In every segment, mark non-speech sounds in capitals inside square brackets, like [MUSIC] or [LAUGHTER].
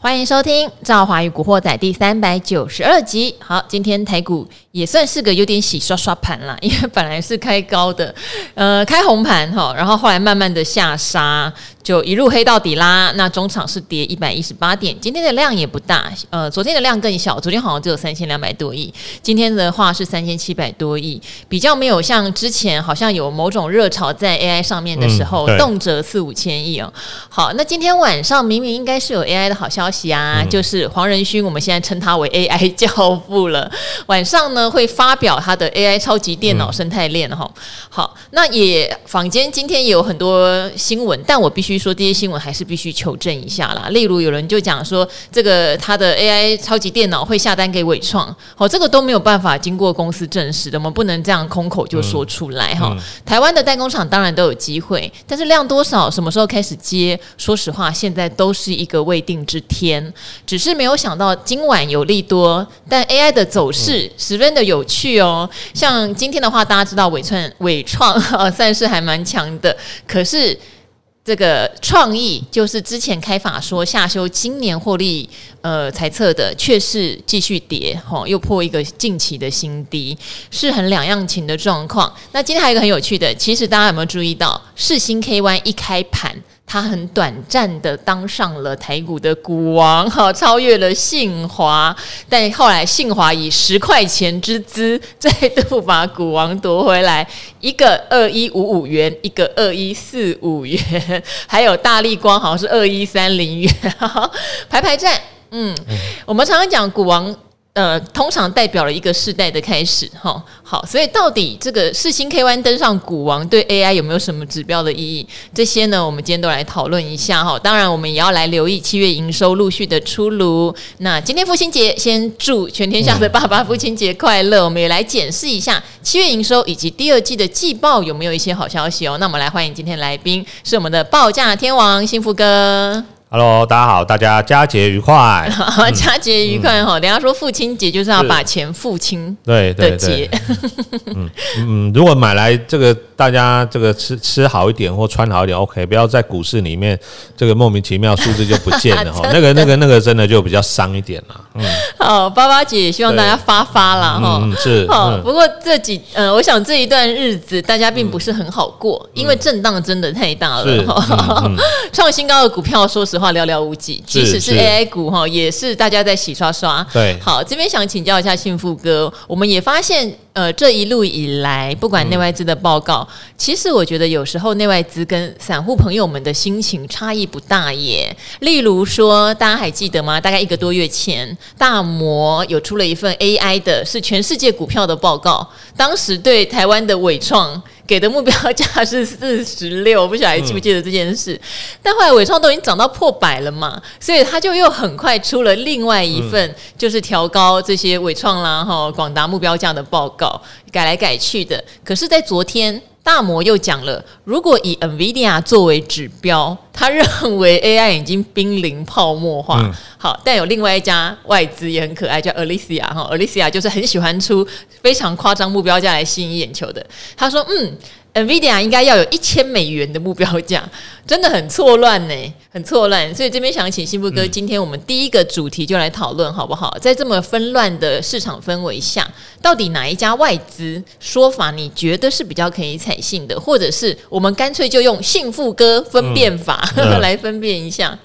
欢迎收听《赵华与古惑仔》第三百九十二集。好，今天台股也算是个有点洗刷刷盘了，[LAUGHS] 因为本来是开高的，呃，开红盘哈，然后后来慢慢的下杀，就一路黑到底啦。那中场是跌一百一十八点，今天的量也不大，呃，昨天的量更小，昨天好像只有三千两百多亿，今天的话是三千七百多亿，比较没有像之前好像有某种热潮在 AI 上面的时候，嗯、动辄四五千亿哦。好，那今天晚上明明应该是有 AI 的好消息。消息啊，就是黄仁勋，我们现在称他为 AI [LAUGHS] 教父了。晚上呢，会发表他的 AI 超级电脑生态链哈。好，那也坊间今天也有很多新闻，但我必须说这些新闻还是必须求证一下啦。例如有人就讲说，这个他的 AI 超级电脑会下单给伟创，好，这个都没有办法经过公司证实的，我们不能这样空口就说出来哈。台湾的代工厂当然都有机会，但是量多少，什么时候开始接，说实话，现在都是一个未定之天，只是没有想到今晚有利多，但 AI 的走势十分的有趣哦。像今天的话，大家知道伟创伟创 [LAUGHS] 算是还蛮强的，可是这个创意就是之前开法说下修今年获利呃猜测的，却是继续跌，吼，又破一个近期的新低，是很两样情的状况。那今天还有一个很有趣的，其实大家有没有注意到世新 KY 一开盘？他很短暂的当上了台股的股王，[LAUGHS] 哈，超越了信华，但后来信华以十块钱之资再度把股王夺回来，一个二一五五元，一个二一四五元，[LAUGHS] 还有大力光好像是二一三零元，[LAUGHS] 排排站，嗯，我们常常讲股王。呃，通常代表了一个世代的开始，哈，好，所以到底这个世芯 KY 登上股王对 AI 有没有什么指标的意义？这些呢，我们今天都来讨论一下，哈。当然，我们也要来留意七月营收陆续的出炉。那今天父亲节，先祝全天下的爸爸父亲节快乐。我们也来检视一下七月营收以及第二季的季报有没有一些好消息哦。那我们来欢迎今天来宾，是我们的报价天王幸福哥。Hello，大家好，大家佳节愉快。[LAUGHS] 佳节愉快哈！等下说父亲节就是要把钱付清，对的节。嗯嗯，如果买来这个大家这个吃吃好一点或穿好一点，OK，不要在股市里面这个莫名其妙数字就不见了 [LAUGHS] 哈。那个那个那个真的就比较伤一点了。嗯，好，八八姐也希望大家发发啦哈。嗯，是。好，不过这几嗯，我想这一段日子大家并不是很好过，因为震荡真的太大了哈。[LAUGHS] 创新高的股票，说实。话寥寥无几，即使是 AI 股哈，也是大家在洗刷刷。对，好，这边想请教一下幸福哥，我们也发现，呃，这一路以来，不管内外资的报告，嗯、其实我觉得有时候内外资跟散户朋友们的心情差异不大耶。例如说，大家还记得吗？大概一个多月前，大摩有出了一份 AI 的，是全世界股票的报告，当时对台湾的伟创。给的目标价是 [LAUGHS] 四十六，我不晓得还记不记得这件事。嗯、但后来伟创都已经涨到破百了嘛，所以他就又很快出了另外一份，就是调高这些伟创啦、哈广达目标价的报告，改来改去的。可是，在昨天。大摩又讲了，如果以 NVIDIA 作为指标，他认为 AI 已经濒临泡沫化。嗯、好，但有另外一家外资也很可爱，叫 Alicia 哈，Alicia 就是很喜欢出非常夸张目标价来吸引眼球的。他说，嗯。NVIDIA 应该要有一千美元的目标价，[LAUGHS] 真的很错乱呢，很错乱。所以这边想请幸福哥，今天我们第一个主题就来讨论好不好？在这么纷乱的市场氛围下，到底哪一家外资说法你觉得是比较可以采信的，或者是我们干脆就用幸福哥分辨法、[LAUGHS] 来分辨一下？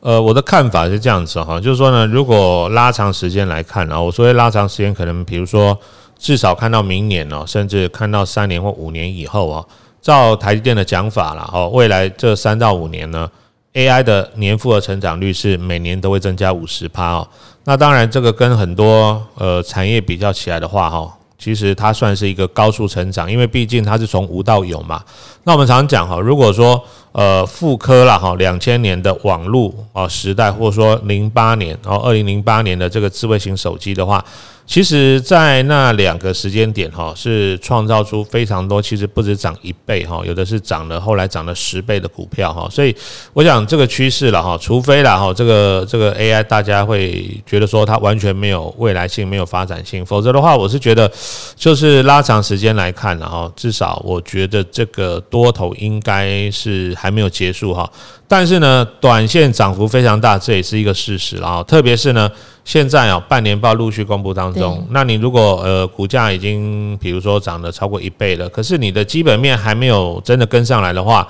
呃，我的看法是这样子哈，就是说呢，如果拉长时间来看啊，我所谓拉长时间，可能比如说。至少看到明年哦，甚至看到三年或五年以后哦，照台积电的讲法啦哦，未来这三到五年呢，AI 的年复合成长率是每年都会增加五十趴哦。那当然，这个跟很多呃产业比较起来的话哈，其实它算是一个高速成长，因为毕竟它是从无到有嘛。那我们常讲哈，如果说呃复刻了哈两千年的网络啊时代，或者说零八年然后二零零八年的这个智慧型手机的话。其实，在那两个时间点哈，是创造出非常多，其实不止涨一倍哈，有的是涨了，后来涨了十倍的股票哈。所以，我想这个趋势了哈，除非了哈，这个这个 AI 大家会觉得说它完全没有未来性、没有发展性，否则的话，我是觉得就是拉长时间来看了哈，至少我觉得这个多头应该是还没有结束哈。但是呢，短线涨幅非常大，这也是一个事实了啊。特别是呢，现在啊，半年报陆续公布当中，那你如果呃股价已经比如说涨了超过一倍了，可是你的基本面还没有真的跟上来的话，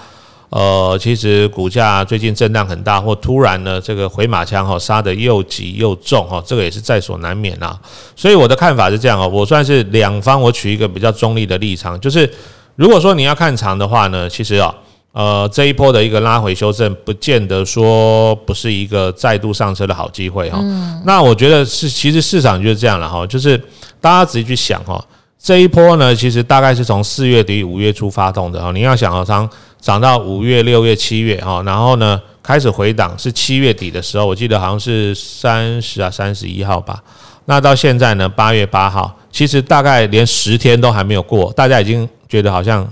呃，其实股价最近震荡很大，或突然呢这个回马枪哈杀得又急又重哈，这个也是在所难免啊。所以我的看法是这样啊，我算是两方我取一个比较中立的立场，就是如果说你要看长的话呢，其实啊。呃，这一波的一个拉回修正，不见得说不是一个再度上车的好机会哈。嗯。那我觉得是，其实市场就是这样了哈，就是大家仔细去想哈，这一波呢，其实大概是从四月底五月初发动的哈。你要想啊，涨涨到五月、六月、七月哈，然后呢开始回档是七月底的时候，我记得好像是三十啊三十一号吧。那到现在呢，八月八号，其实大概连十天都还没有过，大家已经觉得好像。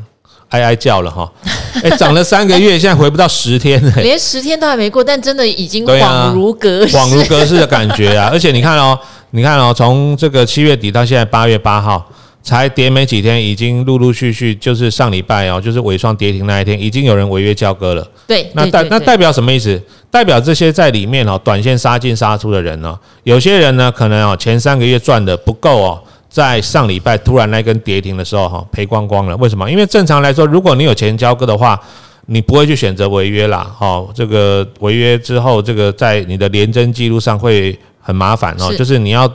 哀哀叫了哈，[LAUGHS] 哎，涨了三个月，现在回不到十天，连十天都还没过，但真的已经恍如隔世，恍如隔世的感觉啊！[LAUGHS] 而且你看哦，你看哦，从这个七月底到现在八月八号，才跌没几天，已经陆陆续续就是上礼拜哦，就是尾双跌停那一天，已经有人违约交割了。对，那代那代表什么意思？代表这些在里面哦，短线杀进杀出的人呢，有些人呢，可能哦前三个月赚的不够哦。在上礼拜突然那根跌停的时候，哈，赔光光了。为什么？因为正常来说，如果你有钱交割的话，你不会去选择违约啦，哈。这个违约之后，这个在你的联征记录上会很麻烦哦。就是你要，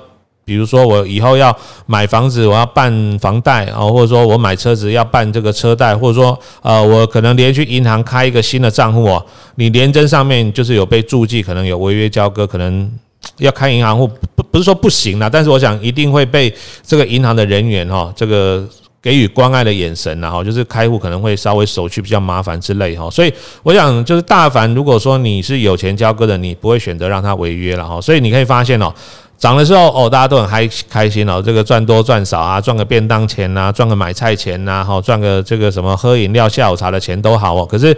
比如说我以后要买房子，我要办房贷啊，或者说我买车子要办这个车贷，或者说呃，我可能连去银行开一个新的账户哦，你联征上面就是有被注记，可能有违约交割，可能。要开银行户不不是说不行啦，但是我想一定会被这个银行的人员哈，这个给予关爱的眼神然后就是开户可能会稍微手续比较麻烦之类哈，所以我想就是大凡如果说你是有钱交割的，你不会选择让他违约了哈，所以你可以发现哦，涨的时候哦大家都很开开心哦，这个赚多赚少啊，赚个便当钱呐，赚个买菜钱呐，哈，赚个这个什么喝饮料下午茶的钱都好哦，可是。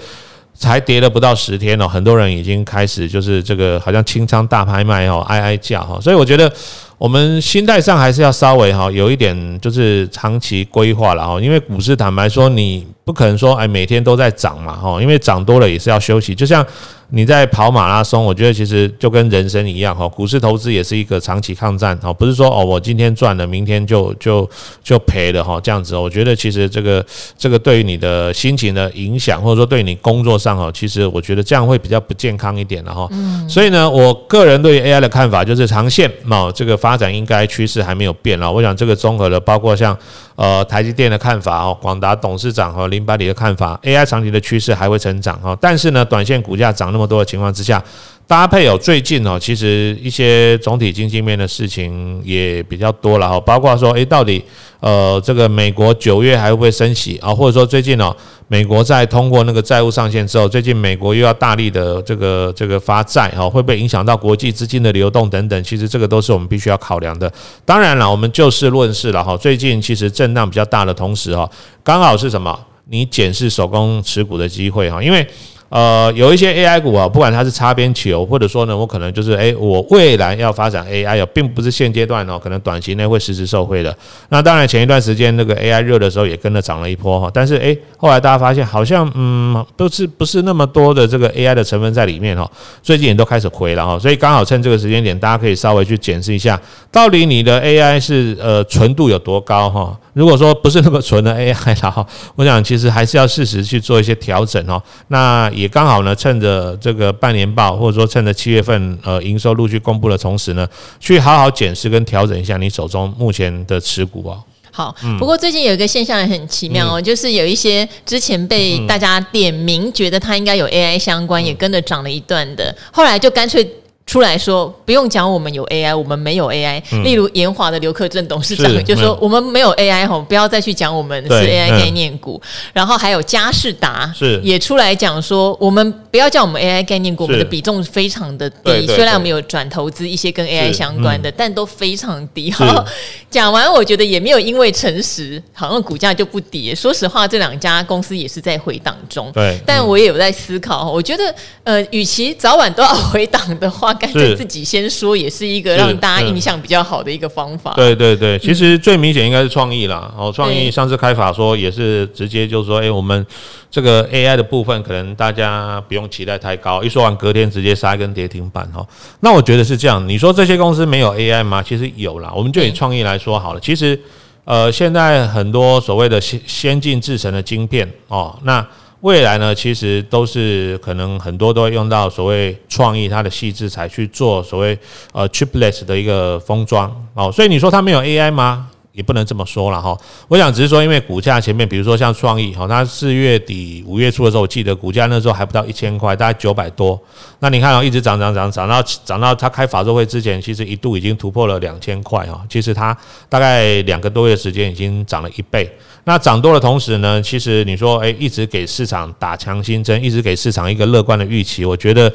才跌了不到十天哦，很多人已经开始就是这个好像清仓大拍卖哦，哀哀叫哈，所以我觉得我们心态上还是要稍微哈有一点就是长期规划了哈，因为股市坦白说你不可能说哎每天都在涨嘛哈，因为涨多了也是要休息，就像。你在跑马拉松，我觉得其实就跟人生一样哈，股市投资也是一个长期抗战哈，不是说哦我今天赚了，明天就就就赔了哈，这样子。我觉得其实这个这个对于你的心情的影响，或者说对你工作上哈，其实我觉得这样会比较不健康一点的哈。嗯。所以呢，我个人对于 AI 的看法就是长线嘛，这个发展应该趋势还没有变了。我想这个综合的包括像呃台积电的看法哦，广达董事长和林百里的看法，AI 长期的趋势还会成长哈，但是呢，短线股价涨。那么多的情况之下，搭配有最近哦，其实一些总体经济面的事情也比较多了哈，包括说，诶，到底呃，这个美国九月还会不会升息啊？或者说最近哦，美国在通过那个债务上限之后，最近美国又要大力的这个这个发债哈，会不会影响到国际资金的流动等等？其实这个都是我们必须要考量的。当然了，我们就事论事了哈。最近其实震荡比较大的同时哈，刚好是什么？你检视手工持股的机会哈，因为。呃，有一些 AI 股啊，不管它是擦边球，或者说呢，我可能就是诶，我未来要发展 AI 啊，并不是现阶段哦，可能短期内会实时受惠的。那当然，前一段时间那个 AI 热的时候，也跟着涨了一波哈。但是诶，后来大家发现好像嗯，不是不是那么多的这个 AI 的成分在里面哈。最近也都开始回了哈，所以刚好趁这个时间点，大家可以稍微去检视一下，到底你的 AI 是呃纯度有多高哈。如果说不是那么纯的 AI [LAUGHS] 然后我想其实还是要适时去做一些调整哦。那也刚好呢，趁着这个半年报，或者说趁着七月份呃营收陆续公布的同时呢，去好好检视跟调整一下你手中目前的持股哦。好，不过最近有一个现象也很奇妙哦，就是有一些之前被大家点名觉得它应该有 AI 相关，也跟着涨了一段的，后来就干脆。出来说，不用讲我们有 AI，我们没有 AI。嗯、例如延华的刘克正董事长就说，我们没有 AI 吼，不要再去讲我们是 AI 概念股。嗯、然后还有嘉士达是也出来讲说，我们不要叫我们 AI 概念股，我们的比重非常的低。虽然我们有转投资一些跟 AI 相关的，但都非常低。好，讲完我觉得也没有因为诚实，好像股价就不跌。说实话，这两家公司也是在回档中。对，但我也有在思考，我觉得呃，与其早晚都要回档的话。干脆自己先说，也是一个让大家印象比较好的一个方法。对对对，其实最明显应该是创意啦。哦，创意上次开法说也是直接就是说，哎，我们这个 AI 的部分可能大家不用期待太高。一说完，隔天直接杀一根跌停板哦。那我觉得是这样。你说这些公司没有 AI 吗？其实有啦。我们就以创意来说好了。其实呃，现在很多所谓的先先进制成的晶片哦，那。未来呢，其实都是可能很多都会用到所谓创意它的细制材去做所谓呃 chiplets 的一个封装哦，所以你说它没有 AI 吗？也不能这么说了哈，我想只是说，因为股价前面，比如说像创意哈，它四月底五月初的时候，我记得股价那时候还不到一千块，大概九百多。那你看哦，一直涨涨涨涨到涨到它开法说会之前，其实一度已经突破了两千块哈。其实它大概两个多月时间已经涨了一倍。那涨多的同时呢，其实你说诶，一直给市场打强心针，一直给市场一个乐观的预期，我觉得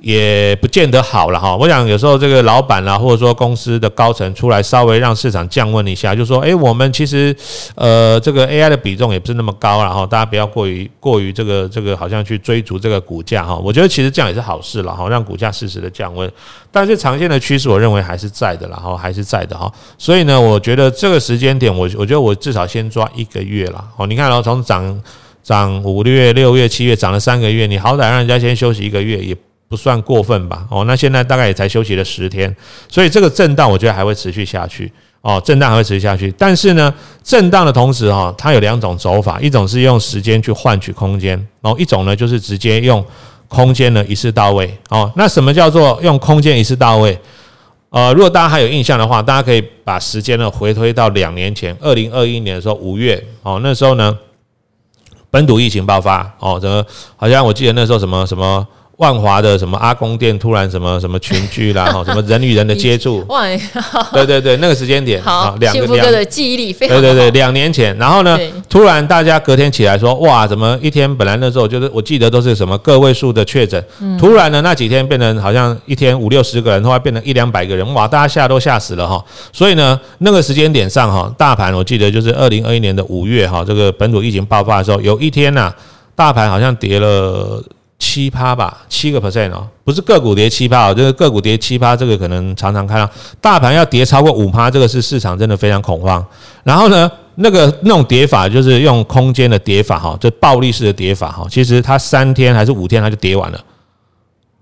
也不见得好了哈。我想有时候这个老板啦，或者说公司的高层出来稍微让市场降温一下。就说，哎，我们其实，呃，这个 AI 的比重也不是那么高，然后大家不要过于过于这个这个，好像去追逐这个股价哈。我觉得其实这样也是好事了哈，让股价适时的降温。但是长线的趋势，我认为还是在的，然后还是在的哈。所以呢，我觉得这个时间点，我我觉得我至少先抓一一个月了。哦，你看，然后从涨涨五月、六月、七月涨了三个月，你好歹让人家先休息一个月，也不算过分吧？哦，那现在大概也才休息了十天，所以这个震荡，我觉得还会持续下去。哦，震荡还会持续下去，但是呢，震荡的同时哈，它有两种走法，一种是用时间去换取空间，然后一种呢就是直接用空间呢一次到位。哦，那什么叫做用空间一次到位？呃，如果大家还有印象的话，大家可以把时间呢回推到两年前，二零二一年的时候五月，哦，那时候呢本土疫情爆发，哦，怎么好像我记得那时候什么什么。万华的什么阿公店突然什么什么群聚啦，[LAUGHS] 哈，什么人与人的接触，[LAUGHS] 对对对，那个时间点，好，两个两的记忆力非常，对对对，两年前，然后呢，突然大家隔天起来说，哇，怎么一天本来那时候就是我记得都是什么个位数的确诊，突然呢那几天变成好像一天五六十个人，后来变成一两百个人，哇，大家吓都吓死了哈，所以呢那个时间点上哈，大盘我记得就是二零二一年的五月哈，这个本土疫情爆发的时候，有一天呐，大盘好像跌了。七趴吧，七个 percent 哦，不是个股跌七趴哦，这个个股跌七趴，这个可能常常看到，大盘要跌超过五趴，这个是市场真的非常恐慌。然后呢，那个那种跌法就是用空间的跌法哈，就暴力式的跌法哈，其实它三天还是五天它就跌完了。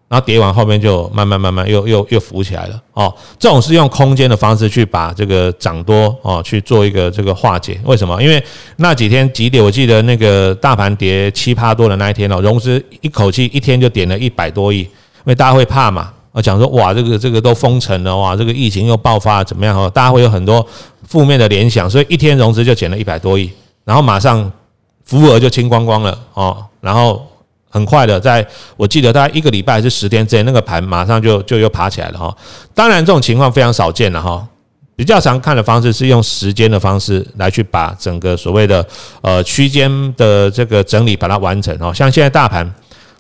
然后跌完后面就慢慢慢慢又又又浮起来了哦，这种是用空间的方式去把这个涨多哦去做一个这个化解。为什么？因为那几天急跌，我记得那个大盘跌七趴多的那一天哦，融资一口气一天就点了一百多亿，因为大家会怕嘛，我讲说哇这个这个都封城了哇，这个疫情又爆发了怎么样哦？大家会有很多负面的联想，所以一天融资就减了一百多亿，然后马上浮额就清光光了哦，然后。很快的，在我记得大概一个礼拜还是十天之内，那个盘马上就就又爬起来了哈。当然，这种情况非常少见了哈。比较常看的方式是用时间的方式来去把整个所谓的呃区间的这个整理把它完成哦。像现在大盘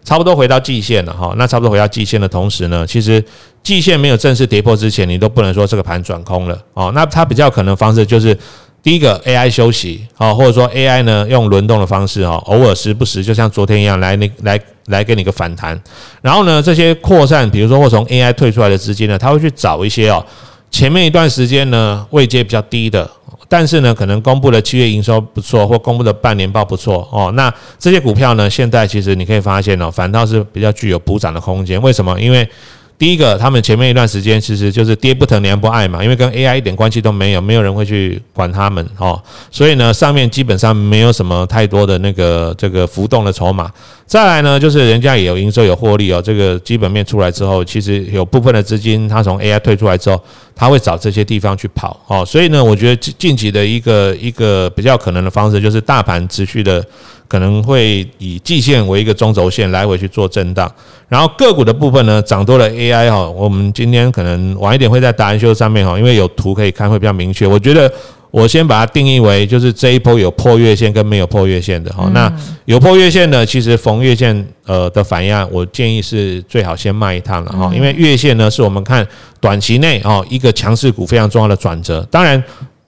差不多回到季线了哈，那差不多回到季线的同时呢，其实季线没有正式跌破之前，你都不能说这个盘转空了哦。那它比较可能方式就是。第一个 AI 休息啊，或者说 AI 呢用轮动的方式哈，偶尔时不时就像昨天一样来那来来给你个反弹，然后呢这些扩散，比如说或从 AI 退出来的资金呢，他会去找一些哦前面一段时间呢位阶比较低的，但是呢可能公布的七月营收不错或公布的半年报不错哦，那这些股票呢现在其实你可以发现哦，反倒是比较具有补涨的空间。为什么？因为第一个，他们前面一段时间其实就是爹不疼娘不爱嘛，因为跟 AI 一点关系都没有，没有人会去管他们哦，所以呢，上面基本上没有什么太多的那个这个浮动的筹码。再来呢，就是人家也有营收有获利哦，这个基本面出来之后，其实有部分的资金，它从 AI 退出来之后，它会找这些地方去跑哦。所以呢，我觉得近期的一个一个比较可能的方式，就是大盘持续的可能会以季线为一个中轴线来回去做震荡。然后个股的部分呢，涨多了 AI 哈，我们今天可能晚一点会在答案秀上面哈，因为有图可以看会比较明确。我觉得。我先把它定义为，就是这一波有破月线跟没有破月线的哈。那有破月线的，其实逢月线呃的反应，我建议是最好先卖一趟了哈。因为月线呢，是我们看短期内哦一个强势股非常重要的转折。当然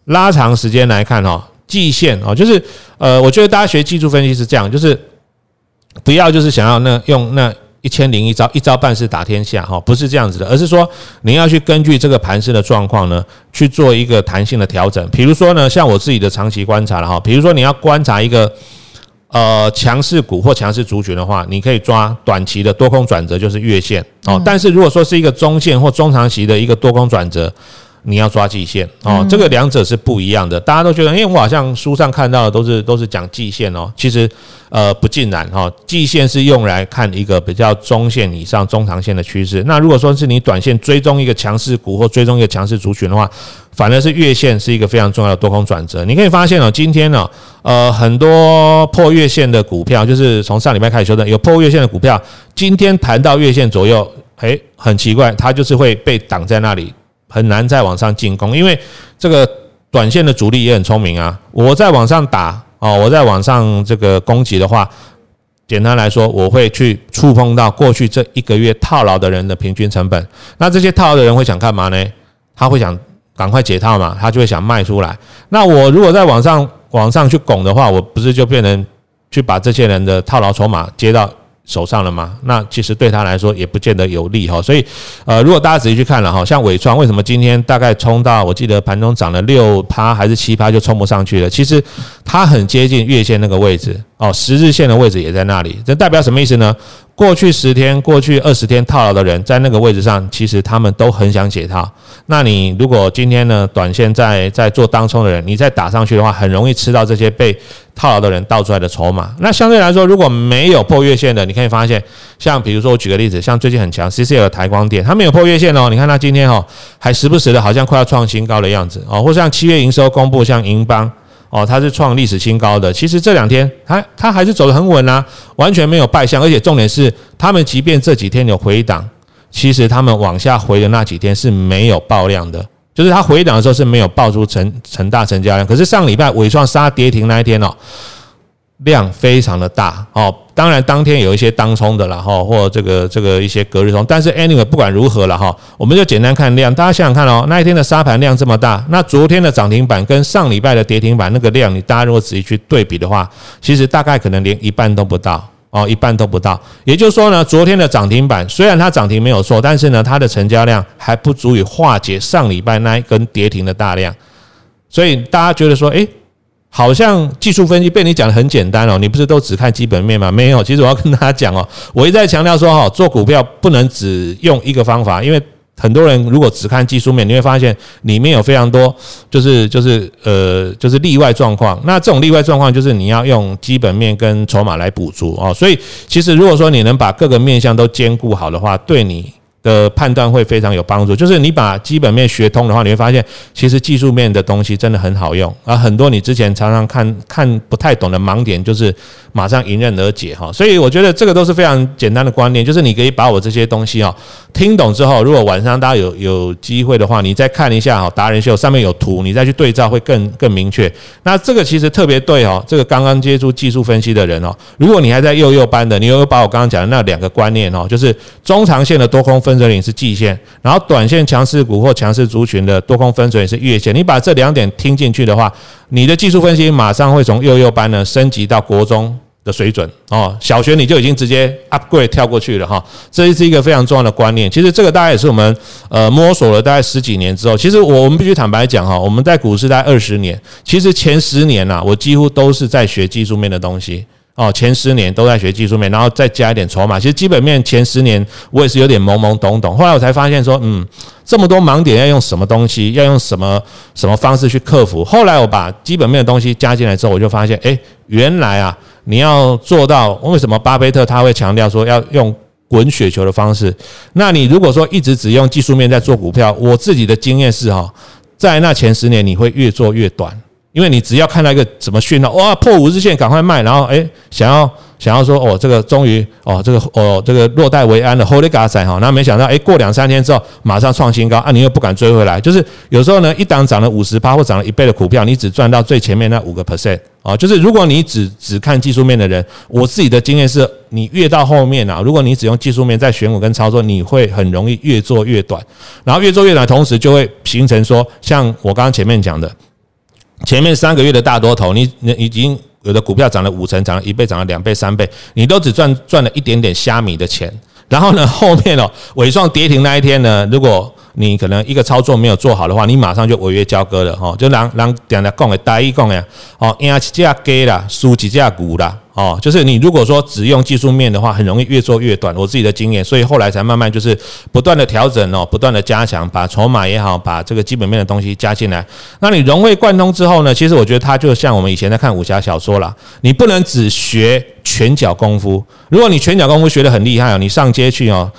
拉长时间来看哈，季线哦，就是呃，我觉得大家学技术分析是这样，就是不要就是想要那用那。一千零一招，一招半式打天下，哈，不是这样子的，而是说你要去根据这个盘势的状况呢，去做一个弹性的调整。比如说呢，像我自己的长期观察了哈，比如说你要观察一个呃强势股或强势族群的话，你可以抓短期的多空转折，就是月线哦。但是如果说是一个中线或中长期的一个多空转折，你要抓季线哦，这个两者是不一样的。大家都觉得，因为我好像书上看到的都是都是讲季线哦，其实呃不尽然哈。季线是用来看一个比较中线以上中长线的趋势。那如果说是你短线追踪一个强势股或追踪一个强势族群的话，反而是月线是一个非常重要的多空转折。你可以发现哦，今天呢，呃，很多破月线的股票，就是从上礼拜开始修正有破月线的股票，今天弹到月线左右，诶，很奇怪，它就是会被挡在那里。很难再往上进攻，因为这个短线的主力也很聪明啊。我在往上打哦，我在往上这个攻击的话，简单来说，我会去触碰到过去这一个月套牢的人的平均成本。那这些套牢的人会想干嘛呢？他会想赶快解套嘛，他就会想卖出来。那我如果在往上往上去拱的话，我不是就变成去把这些人的套牢筹码接到手上了吗？那其实对他来说也不见得有利哈。所以，呃，如果大家仔细去看了哈，像伟创为什么今天大概冲到我记得盘中涨了六趴还是七趴就冲不上去了？其实它很接近月线那个位置哦，十日线的位置也在那里。这代表什么意思呢？过去十天、过去二十天套牢的人在那个位置上，其实他们都很想解套。那你如果今天呢，短线在在做当冲的人，你再打上去的话，很容易吃到这些被套牢的人倒出来的筹码。那相对来说，如果没有破月线的，你可以发现，像比如说我举个例子，像最近很强 CCL 的台光电，它没有破月线哦。你看它今天哦，还时不时的好像快要创新高的样子哦，或像七月营收公布，像银邦。哦，它是创历史新高的。其实这两天它它还是走得很稳啊，完全没有败相。而且重点是，他们即便这几天有回档，其实他们往下回的那几天是没有爆量的，就是他回档的时候是没有爆出成成大成交量。可是上礼拜尾创杀跌停那一天哦。量非常的大哦，当然当天有一些当冲的了哈，或这个这个一些隔日冲，但是 anyway 不管如何了哈，我们就简单看量，大家想想看哦，那一天的沙盘量这么大，那昨天的涨停板跟上礼拜的跌停板那个量，你大家如果仔细去对比的话，其实大概可能连一半都不到哦，一半都不到。也就是说呢，昨天的涨停板虽然它涨停没有错，但是呢，它的成交量还不足以化解上礼拜那一根跌停的大量，所以大家觉得说，诶。好像技术分析被你讲得很简单哦，你不是都只看基本面吗？没有，其实我要跟大家讲哦，我一再强调说哈，做股票不能只用一个方法，因为很多人如果只看技术面，你会发现里面有非常多就是就是呃就是例外状况。那这种例外状况就是你要用基本面跟筹码来补足哦。所以其实如果说你能把各个面向都兼顾好的话，对你。的判断会非常有帮助，就是你把基本面学通的话，你会发现其实技术面的东西真的很好用，而很多你之前常常看看不太懂的盲点，就是马上迎刃而解哈。所以我觉得这个都是非常简单的观念，就是你可以把我这些东西哦听懂之后，如果晚上大家有有机会的话，你再看一下哈达人秀上面有图，你再去对照会更更明确。那这个其实特别对哦，这个刚刚接触技术分析的人哦，如果你还在幼幼班的，你有把我刚刚讲的那两个观念哦，就是中长线的多空分。分水岭是季线，然后短线强势股或强势族群的多空分水岭是月线。你把这两点听进去的话，你的技术分析马上会从幼幼班呢升级到国中的水准哦。小学你就已经直接 upgrade 跳过去了哈，这是一个非常重要的观念。其实这个大概也是我们呃摸索了大概十几年之后，其实我们必须坦白讲哈，我们在股市大概二十年，其实前十年呐，我几乎都是在学技术面的东西。哦，前十年都在学技术面，然后再加一点筹码。其实基本面前十年我也是有点懵懵懂懂。后来我才发现说，嗯，这么多盲点要用什么东西，要用什么什么方式去克服。后来我把基本面的东西加进来之后，我就发现，诶，原来啊，你要做到，为什么巴菲特他会强调说要用滚雪球的方式？那你如果说一直只用技术面在做股票，我自己的经验是哈，在那前十年你会越做越短。因为你只要看到一个什么讯号，哇，破五日线赶快卖，然后哎，想要想要说哦，这个终于哦，这个哦，这个落袋为安了，Holy God 哈，那没想到哎，过两三天之后马上创新高啊，你又不敢追回来，就是有时候呢，一档涨了五十趴或涨了一倍的股票，你只赚到最前面那五个 percent 啊，就是如果你只只看技术面的人，我自己的经验是，你越到后面啊，如果你只用技术面在选股跟操作，你会很容易越做越短，然后越做越短，同时就会形成说，像我刚刚前面讲的。前面三个月的大多头，你你已经有的股票涨了五成，涨了一倍，涨了两倍、三倍，你都只赚赚了一点点虾米的钱。然后呢，后面哦，尾创跌停那一天呢，如果你可能一个操作没有做好的话，你马上就违约交割了哈。就让让点来讲的，大意讲呀，哦，赢几只鸡啦，输几只股啦。哦，就是你如果说只用技术面的话，很容易越做越短。我自己的经验，所以后来才慢慢就是不断的调整哦，不断的加强，把筹码也好，把这个基本面的东西加进来。那你融会贯通之后呢，其实我觉得它就像我们以前在看武侠小说啦，你不能只学拳脚功夫。如果你拳脚功夫学得很厉害哦，你上街去哦。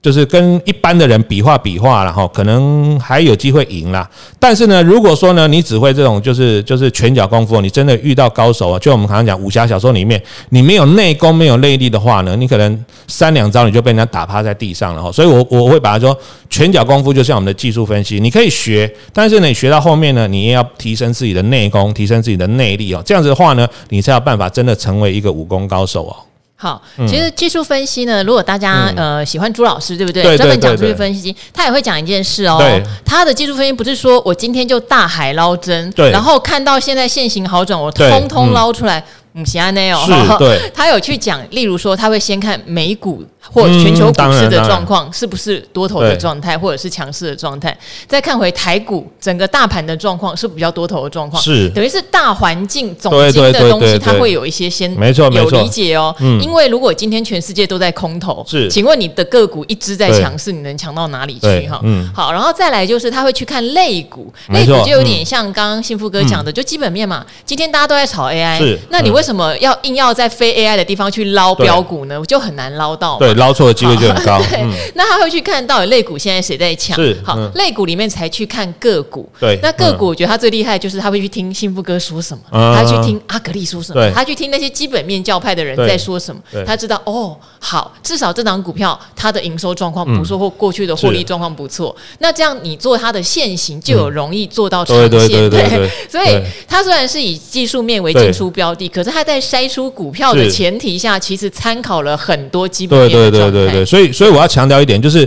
就是跟一般的人比划比划了哈，可能还有机会赢啦。但是呢，如果说呢，你只会这种就是就是拳脚功夫，你真的遇到高手啊，就我们常常讲武侠小说里面，你没有内功没有内力的话呢，你可能三两招你就被人家打趴在地上了哈。所以我我会把它说，拳脚功夫就像我们的技术分析，你可以学，但是呢，你学到后面呢，你也要提升自己的内功，提升自己的内力哦。这样子的话呢，你才有办法真的成为一个武功高手哦。好，其实技术分析呢，如果大家呃喜欢朱老师，对不对？专门讲技术分析，他也会讲一件事哦。他的技术分析不是说我今天就大海捞针，然后看到现在现行好转，我通通捞出来。嗯，喜安内哦，[LAUGHS] 对，他有去讲，例如说他会先看美股或全球股市的状况是不是多头的状态，或者是强势的状态，再看回台股整个大盘的状况是比较多头的状况，是。等于是大环境总经的东西，它会有一些先没错有理解哦。因为如果今天全世界都在空头，是，请问你的个股一直在强势，你能强到哪里去？哈？嗯，好，然后再来就是他会去看类股，类股就有点像刚刚幸福哥讲的，就基本面嘛。今天大家都在炒 AI，那你为什么要硬要在非 AI 的地方去捞标股呢？就很难捞到。对，捞错的机会就很高。[LAUGHS] 对，那他会去看到底类股现在谁在抢？是好，类股里面才去看个股。对，那个股我觉得他最厉害就是他会去听幸福哥说什么，他去听阿格力说什么，他去听那些基本面教派的人在说什么，他知道哦，好，至少这档股票它的营收状况不错，或过去的获利状况不错。那这样你做它的现行就有容易做到长线。对，所以他虽然是以技术面为进出标的，可是他在。筛出股票的前提下，其实参考了很多基本面。对对对对对，所以所以我要强调一点，就是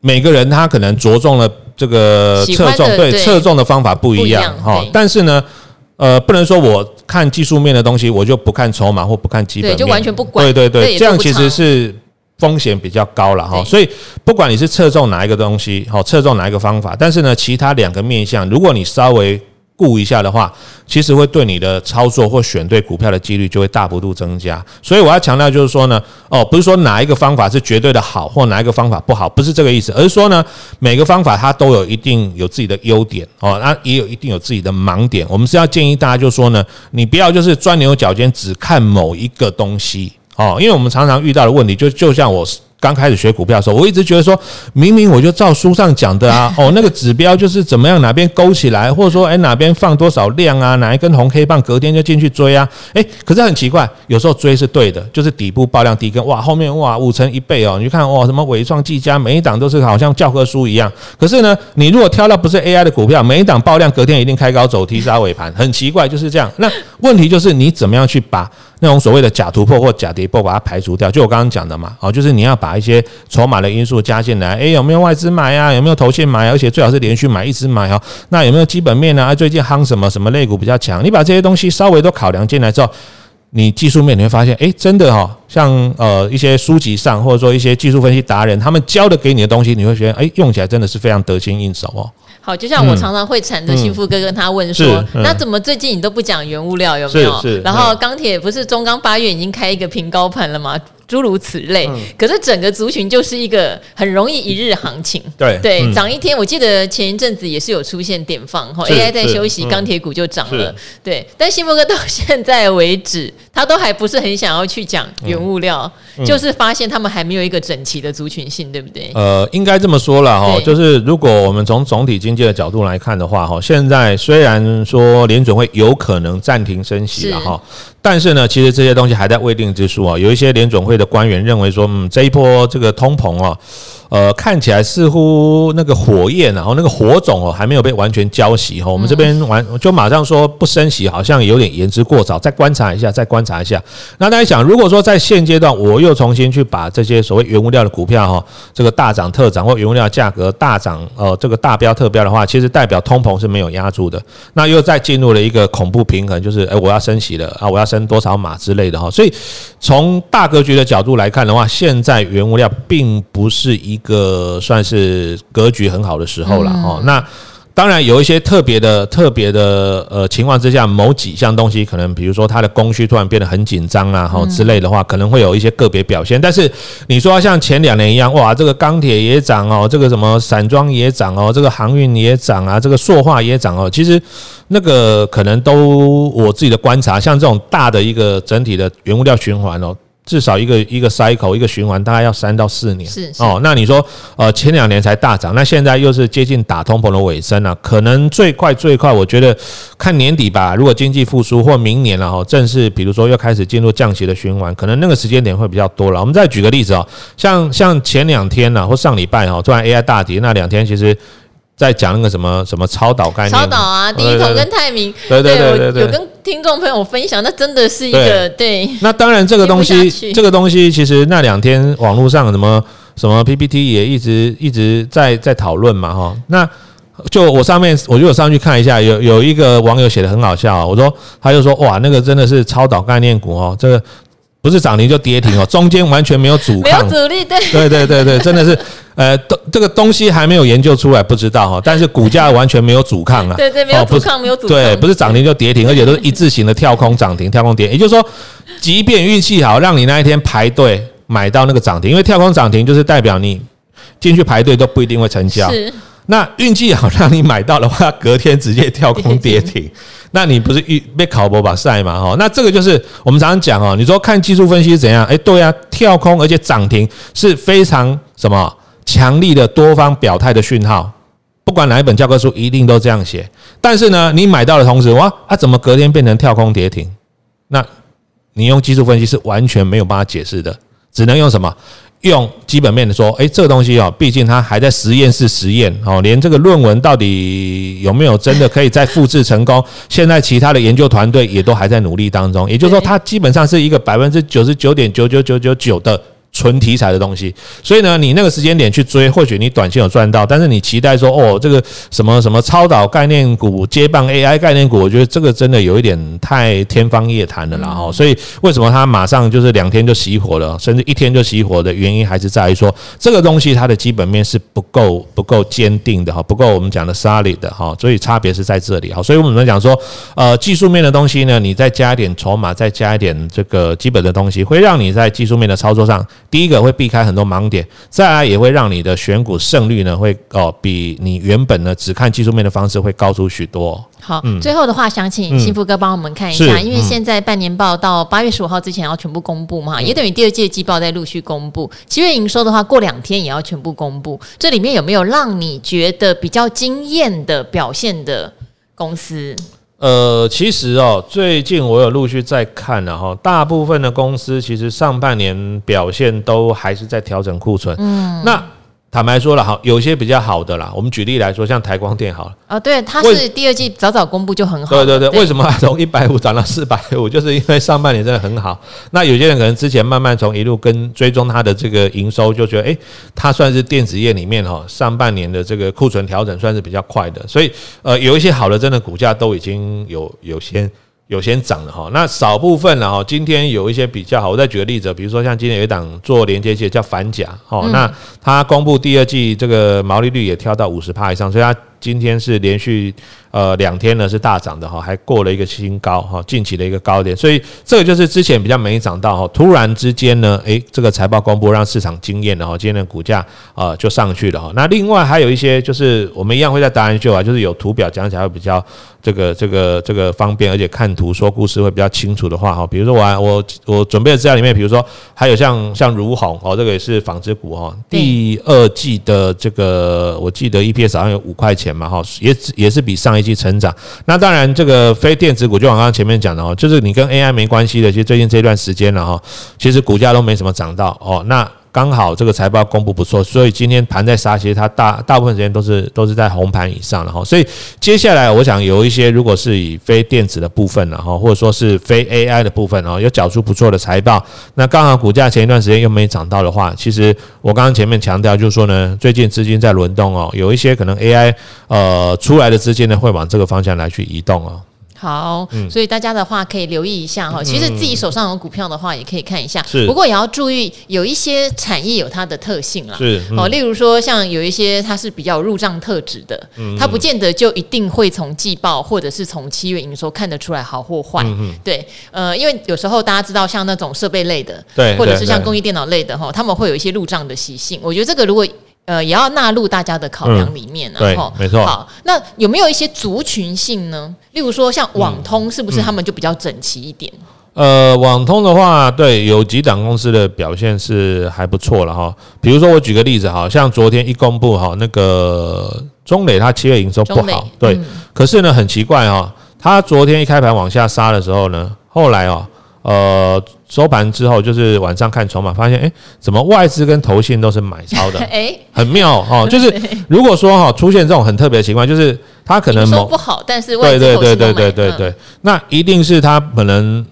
每个人他可能着重了这个侧重，对侧重的方法不一样哈。但是呢，呃，不能说我看技术面的东西，我就不看筹码或不看基本面，就完全不管。对对对，这样其实是风险比较高了哈。所以不管你是侧重哪一个东西，好侧重哪一个方法，但是呢，其他两个面向，如果你稍微顾一下的话，其实会对你的操作或选对股票的几率就会大幅度增加。所以我要强调就是说呢，哦，不是说哪一个方法是绝对的好，或哪一个方法不好，不是这个意思，而是说呢，每个方法它都有一定有自己的优点哦，那也有一定有自己的盲点。我们是要建议大家就是说呢，你不要就是钻牛角尖，只看某一个东西哦，因为我们常常遇到的问题就就像我。刚开始学股票的时候，我一直觉得说，明明我就照书上讲的啊，[LAUGHS] 哦，那个指标就是怎么样，哪边勾起来，或者说，哎，哪边放多少量啊，哪一根红 K 棒，隔天就进去追啊，哎，可是很奇怪，有时候追是对的，就是底部爆量第一根，哇，后面哇五成一倍哦，你看哇，什么伟创、技嘉，每一档都是好像教科书一样。可是呢，你如果挑到不是 AI 的股票，每一档爆量，隔天一定开高走低杀尾盘，很奇怪，就是这样。那问题就是你怎么样去把那种所谓的假突破或假跌破把它排除掉？就我刚刚讲的嘛，哦，就是你要把一些筹码的因素加进来，诶，有没有外资买啊？有没有投信买？而且最好是连续买，一直买哦。那有没有基本面啊？最近夯什么什么类股比较强？你把这些东西稍微都考量进来之后，你技术面你会发现，诶，真的哈，像呃一些书籍上或者说一些技术分析达人他们教的给你的东西，你会觉得，诶，用起来真的是非常得心应手哦。好，就像我常常会缠着幸福哥跟他问说，那怎么最近你都不讲原物料有没有？然后钢铁不是中钢八月已经开一个平高盘了吗？诸如此类。嗯、可是整个族群就是一个很容易一日行情，对对，涨、嗯、一天。我记得前一阵子也是有出现点放，哈，AI 在休息，钢铁股就涨了，对。但新波哥到现在为止，[LAUGHS] 他都还不是很想要去讲原物料，嗯、就是发现他们还没有一个整齐的族群性，对不对？呃，应该这么说了哈，就是如果我们从总体经济的角度来看的话，哈，现在虽然说联准会有可能暂停升息了哈。但是呢，其实这些东西还在未定之数啊。有一些联总会的官员认为说，嗯，这一波这个通膨啊，呃，看起来似乎那个火焰，然后那个火种哦，还没有被完全浇熄哈。我们这边完就马上说不升息，好像有点言之过早。再观察一下，再观察一下。那大家想，如果说在现阶段，我又重新去把这些所谓原物料的股票哈，这个大涨特涨或原物料价格大涨，呃，这个大标特标的话，其实代表通膨是没有压住的。那又再进入了一个恐怖平衡，就是诶，我要升息了啊，我要。升多少码之类的哈，所以从大格局的角度来看的话，现在原物料并不是一个算是格局很好的时候了哈。那当然有一些特别的、特别的呃情况之下，某几项东西可能，比如说它的供需突然变得很紧张啊，哈之类的话，可能会有一些个别表现。但是你说像前两年一样，哇，这个钢铁也涨哦，这个什么散装也涨哦，这个航运也涨啊，这个塑化也涨哦，其实那个可能都我自己的观察，像这种大的一个整体的原物料循环哦。至少一个一个 cycle 一个循环大概要三到四年，是，是哦。那你说，呃，前两年才大涨，那现在又是接近打通膨的尾声了，可能最快最快，我觉得看年底吧。如果经济复苏或明年了哈，正式比如说又开始进入降息的循环，可能那个时间点会比较多了。我们再举个例子哦，像像前两天呢，或上礼拜哈，突然 AI 大跌，那两天其实。在讲那个什么什么超导概念，超导啊，第一桶跟泰明，对对对对对，有跟听众朋友分享，那真的是一个对。那当然，这个东西，这个东西其实那两天网络上什么什么 PPT 也一直一直在在讨论嘛，哈。那就我上面我就有上去看一下，有有一个网友写的很好笑，我说他就说哇，那个真的是超导概念股哦，这个不是涨停就跌停哦，中间完全没有阻抗，没有阻力，对对对对对，真的是。呃，东这个东西还没有研究出来，不知道哈。但是股价完全没有阻抗啊，对对，没有阻抗，没有阻抗，对，不是涨停就跌停，而且都是一字形的跳空涨停，跳空跌。也就是说，即便运气好，让你那一天排队买到那个涨停，因为跳空涨停就是代表你进去排队都不一定会成交。是，那运气好让你买到的话，隔天直接跳空跌停，那你不是一被考博把赛嘛？哈，那这个就是我们常常讲哦，你说看技术分析是怎样？哎，对啊，跳空而且涨停是非常什么？强力的多方表态的讯号，不管哪一本教科书一定都这样写。但是呢，你买到的同时，哇，它怎么隔天变成跳空跌停？那你用技术分析是完全没有办法解释的，只能用什么？用基本面的说，诶，这个东西哦，毕竟它还在实验室实验哦，连这个论文到底有没有真的可以再复制成功，[LAUGHS] 现在其他的研究团队也都还在努力当中。也就是说，它基本上是一个百分之九十九点九九九九九的。纯题材的东西，所以呢，你那个时间点去追，或许你短线有赚到，但是你期待说，哦，这个什么什么超导概念股接棒 AI 概念股，我觉得这个真的有一点太天方夜谭了啦。哈，所以为什么它马上就是两天就熄火了，甚至一天就熄火的原因，还是在于说这个东西它的基本面是不够不够坚定的哈，不够我们讲的 solid 的哈，所以差别是在这里哈。所以我们讲说，呃，技术面的东西呢，你再加一点筹码，再加一点这个基本的东西，会让你在技术面的操作上。第一个会避开很多盲点，再来也会让你的选股胜率呢会哦比你原本呢只看技术面的方式会高出许多。好，最后的话想请幸福哥帮我们看一下，因为现在半年报到八月十五号之前要全部公布嘛，也等于第二季季报在陆续公布。七月营收的话，过两天也要全部公布。这里面有没有让你觉得比较惊艳的表现的公司？呃，其实哦，最近我有陆续在看了哈，大部分的公司其实上半年表现都还是在调整库存。嗯，那。坦白说了哈，有些比较好的啦。我们举例来说，像台光电好了。啊，对，它是第二季早早公布就很好。对对对，为什么从一百五涨到四百五？[LAUGHS] 就是因为上半年真的很好。那有些人可能之前慢慢从一路跟追踪它的这个营收，就觉得诶，它算是电子业里面哈上半年的这个库存调整算是比较快的。所以呃，有一些好的真的股价都已经有有些。有先涨了哈，那少部分了哈。今天有一些比较好，我再举个例子，比如说像今天有一档做连接器叫反甲哈，那它公布第二季这个毛利率也跳到五十帕以上，所以它今天是连续呃两天呢是大涨的哈，还过了一个新高哈，近期的一个高点，所以这个就是之前比较没涨到哈，突然之间呢，诶，这个财报公布让市场惊艳了哈，今天的股价啊就上去了哈。那另外还有一些就是我们一样会在达人秀啊，就是有图表讲起来会比较这个这个这个方便，而且看图说故事会比较清楚的话哈，比如说我我我准备的资料里面，比如说还有像像如虹哦，这个也是纺织股哈，第二季的这个我记得 EPS 好像有五块钱嘛哈，也也是比上一成长。那当然这个非电子股就往刚刚前面讲的哦，就是你跟 AI 没关系的，其实最近这段时间了哈，其实股价都没什么涨到哦，那。刚好这个财报公布不错，所以今天盘在杀，其实它大大部分时间都是都是在红盘以上的哈。所以接下来我想有一些如果是以非电子的部分然后或者说是非 AI 的部分哦，有缴出不错的财报，那刚好股价前一段时间又没涨到的话，其实我刚刚前面强调就是说呢，最近资金在轮动哦，有一些可能 AI 呃出来的资金呢会往这个方向来去移动哦。好，所以大家的话可以留意一下哈。其实自己手上有股票的话，也可以看一下。是，不过也要注意，有一些产业有它的特性啦。是，哦，例如说像有一些它是比较入账特质的，它不见得就一定会从季报或者是从七月营收看得出来好或坏。对，呃，因为有时候大家知道，像那种设备类的，对，或者是像工业电脑类的哈，他们会有一些入账的习性。我觉得这个如果。呃，也要纳入大家的考量里面然后、嗯、对，没错。好，那有没有一些族群性呢？例如说，像网通，是不是他们就比较整齐一点？呃，网通的话，对，有几档公司的表现是还不错了哈。比如说，我举个例子哈，像昨天一公布哈，那个中磊它七月营收不好，对，嗯、可是呢，很奇怪哈，它昨天一开盘往下杀的时候呢，后来哦。呃，收盘之后就是晚上看筹码，发现哎，怎么外资跟投信都是买超的？[LAUGHS] 哎，很妙哦。[LAUGHS] 就是如果说哈出现这种很特别的情况，就是它可能某不好，但是外资对对对对对对，那一定是它可能。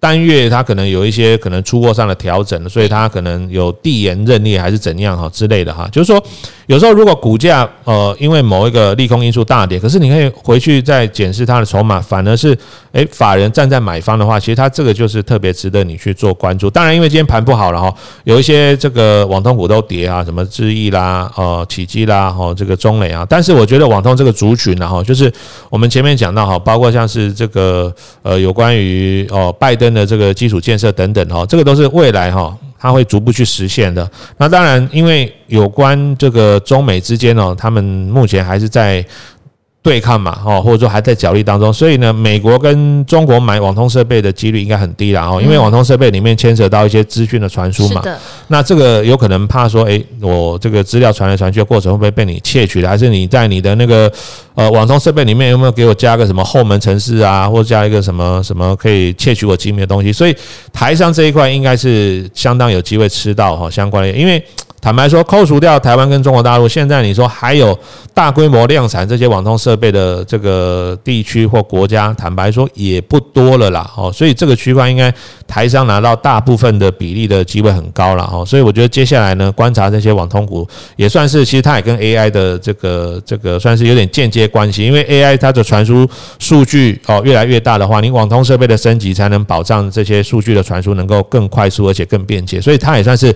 单月它可能有一些可能出货上的调整，所以它可能有递延认列还是怎样哈之类的哈，就是说有时候如果股价呃因为某一个利空因素大跌，可是你可以回去再检视它的筹码，反而是诶法人站在买方的话，其实它这个就是特别值得你去做关注。当然因为今天盘不好了哈，有一些这个网通股都跌啊，什么智易啦、呃奇迹啦、哈这个中磊啊，但是我觉得网通这个族群呢哈，就是我们前面讲到哈，包括像是这个呃有关于哦拜登。的这个基础建设等等哈，这个都是未来哈，它会逐步去实现的。那当然，因为有关这个中美之间呢，他们目前还是在。对抗嘛，哦，或者说还在角力当中，所以呢，美国跟中国买网通设备的几率应该很低了哦，因为网通设备里面牵扯到一些资讯的传输嘛，那这个有可能怕说，诶，我这个资料传来传去的过程会不会被你窃取了？还是你在你的那个呃网通设备里面有没有给我加个什么后门程式啊，或者加一个什么什么可以窃取我机密的东西？所以台商这一块应该是相当有机会吃到哈相关的，因为。坦白说，扣除掉台湾跟中国大陆，现在你说还有大规模量产这些网通设备的这个地区或国家，坦白说也不多了啦。哦，所以这个区块应该台商拿到大部分的比例的机会很高了。哦，所以我觉得接下来呢，观察这些网通股也算是，其实它也跟 AI 的这个这个算是有点间接关系，因为 AI 它的传输数据哦越来越大的话，你网通设备的升级才能保障这些数据的传输能够更快速而且更便捷，所以它也算是。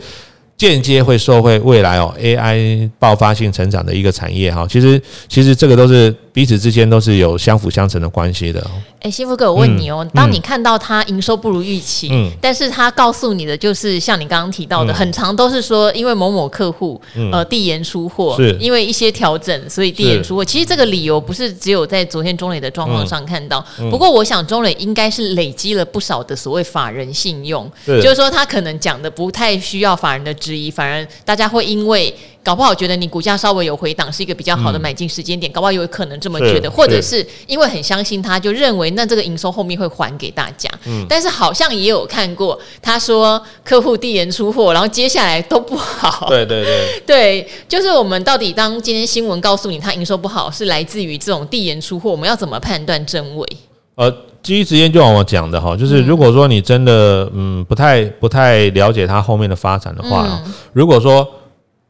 间接会受惠未来哦，AI 爆发性成长的一个产业哈，其实其实这个都是彼此之间都是有相辅相成的关系的。哎，幸福哥，我问你哦，当你看到他营收不如预期，嗯，但是他告诉你的就是像你刚刚提到的，很长都是说因为某某客户呃递延出货，是。因为一些调整，所以递延出货。其实这个理由不是只有在昨天中磊的状况上看到，不过我想中磊应该是累积了不少的所谓法人信用，就是说他可能讲的不太需要法人的。质疑，反而大家会因为搞不好觉得你股价稍微有回档，是一个比较好的买进时间点，搞不好有可能这么觉得，或者是因为很相信他，就认为那这个营收后面会还给大家。嗯，但是好像也有看过，他说客户递延出货，然后接下来都不好。对对对，[LAUGHS] 对，就是我们到底当今天新闻告诉你他营收不好，是来自于这种递延出货，我们要怎么判断真伪？呃。第一时间就往我讲的哈，就是如果说你真的嗯不太不太了解它后面的发展的话，如果说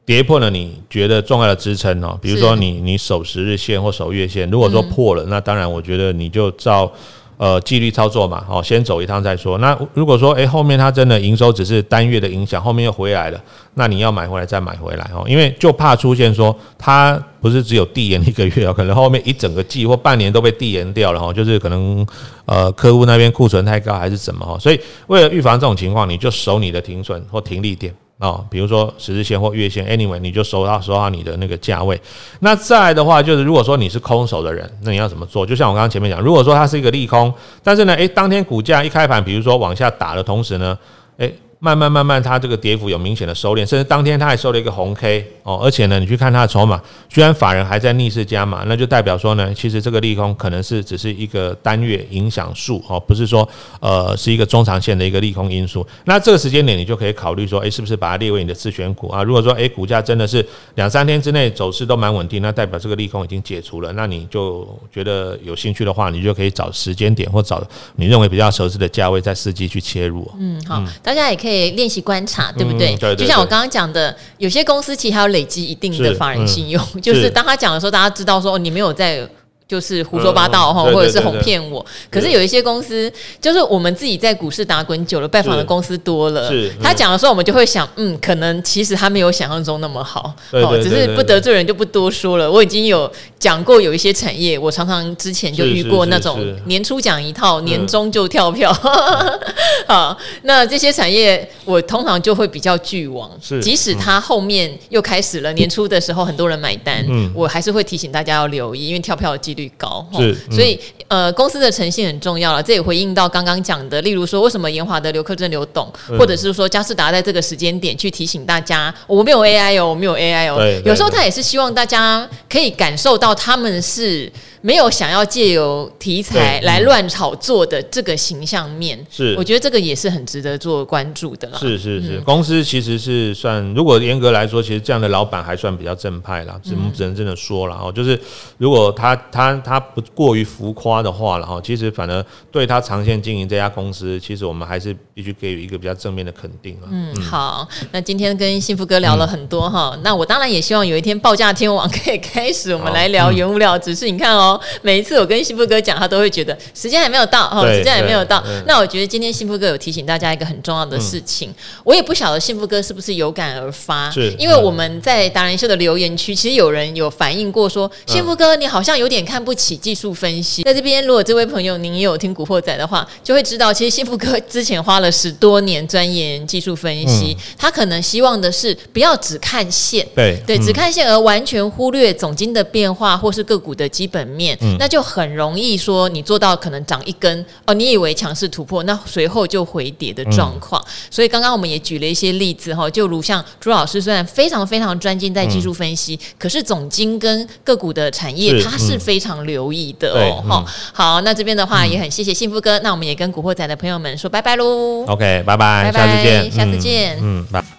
跌破了你觉得重要的支撑哦，比如说你你守十日线或守月线，如果说破了，那当然我觉得你就照呃纪律操作嘛，哦，先走一趟再说。那如果说诶、欸、后面它真的营收只是单月的影响，后面又回来了，那你要买回来再买回来哦，因为就怕出现说它不是只有递延一个月哦，[LAUGHS] 可能后面一整个季或半年都被递延掉了哈，就是可能呃客户那边库存太高还是怎么哈，所以为了预防这种情况，你就守你的停损或停利点。哦，比如说十日线或月线，anyway，你就收到收到你的那个价位。那再来的话，就是如果说你是空手的人，那你要怎么做？就像我刚刚前面讲，如果说它是一个利空，但是呢，诶，当天股价一开盘，比如说往下打的同时呢，诶。慢慢慢慢，它这个跌幅有明显的收敛，甚至当天它还收了一个红 K 哦，而且呢，你去看它的筹码，居然法人还在逆势加码，那就代表说呢，其实这个利空可能是只是一个单月影响数哦，不是说呃是一个中长线的一个利空因素。那这个时间点你就可以考虑说，诶，是不是把它列为你的自选股啊？如果说诶，股价真的是两三天之内走势都蛮稳定，那代表这个利空已经解除了，那你就觉得有兴趣的话，你就可以找时间点或找你认为比较合适的价位，在伺机去切入。嗯，好，大家也可以。可以练习观察，对不对？嗯、对对对，就像我刚刚讲的，有些公司其实还有累积一定的法人信用，就是当他讲的时候，大家知道说哦，你没有在。就是胡说八道哈，或者是哄骗我。可是有一些公司，就是我们自己在股市打滚久了，拜访的公司多了，他讲的时候，我们就会想，嗯，可能其实他没有想象中那么好，哦，只是不得罪人就不多说了。我已经有讲过，有一些产业，我常常之前就遇过那种年初讲一套，年终就跳票。[LAUGHS] 好，那这些产业我通常就会比较拒往，即使他后面又开始了，年初的时候很多人买单，我还是会提醒大家要留意，因为跳票的机。率高，是，所以呃，公司的诚信很重要了。这也回应到刚刚讲的，例如说，为什么延华的刘克正刘董，或者是说嘉士达在这个时间点去提醒大家，我没有 AI 哦，我没有 AI 哦。有时候他也是希望大家可以感受到他们是。没有想要借由题材来乱炒作的这个形象面，是我觉得这个也是很值得做关注的啦。是是是，公司其实是算，如果严格来说，其实这样的老板还算比较正派啦。只能只能真的说了哦，就是如果他他他不过于浮夸的话了哈，其实反而对他长线经营这家公司，其实我们还是必须给予一个比较正面的肯定啊。嗯，好，那今天跟幸福哥聊了很多哈，那我当然也希望有一天报价天王可以开始我们来聊原物料，只是你看哦。每一次我跟幸福哥讲，他都会觉得时间还没有到，哈，时间还没有到。那我觉得今天幸福哥有提醒大家一个很重要的事情，我也不晓得幸福哥是不是有感而发，是因为我们在达人秀的留言区，其实有人有反映过说，幸福哥你好像有点看不起技术分析。在这边，如果这位朋友您也有听古惑仔的话，就会知道，其实幸福哥之前花了十多年钻研技术分析，他可能希望的是不要只看线，对对，只看线而完全忽略总经的变化或是个股的基本面。那就很容易说，你做到可能涨一根哦，你以为强势突破，那随后就回跌的状况。嗯、所以刚刚我们也举了一些例子哈，就如像朱老师虽然非常非常专精在技术分析，嗯、可是总经跟个股的产业他是非常留意的哦。哈、嗯，好，那这边的话也很谢谢幸福哥，嗯、那我们也跟古惑仔的朋友们说拜拜喽。OK，拜拜，拜拜，下次见，下次见，嗯，拜。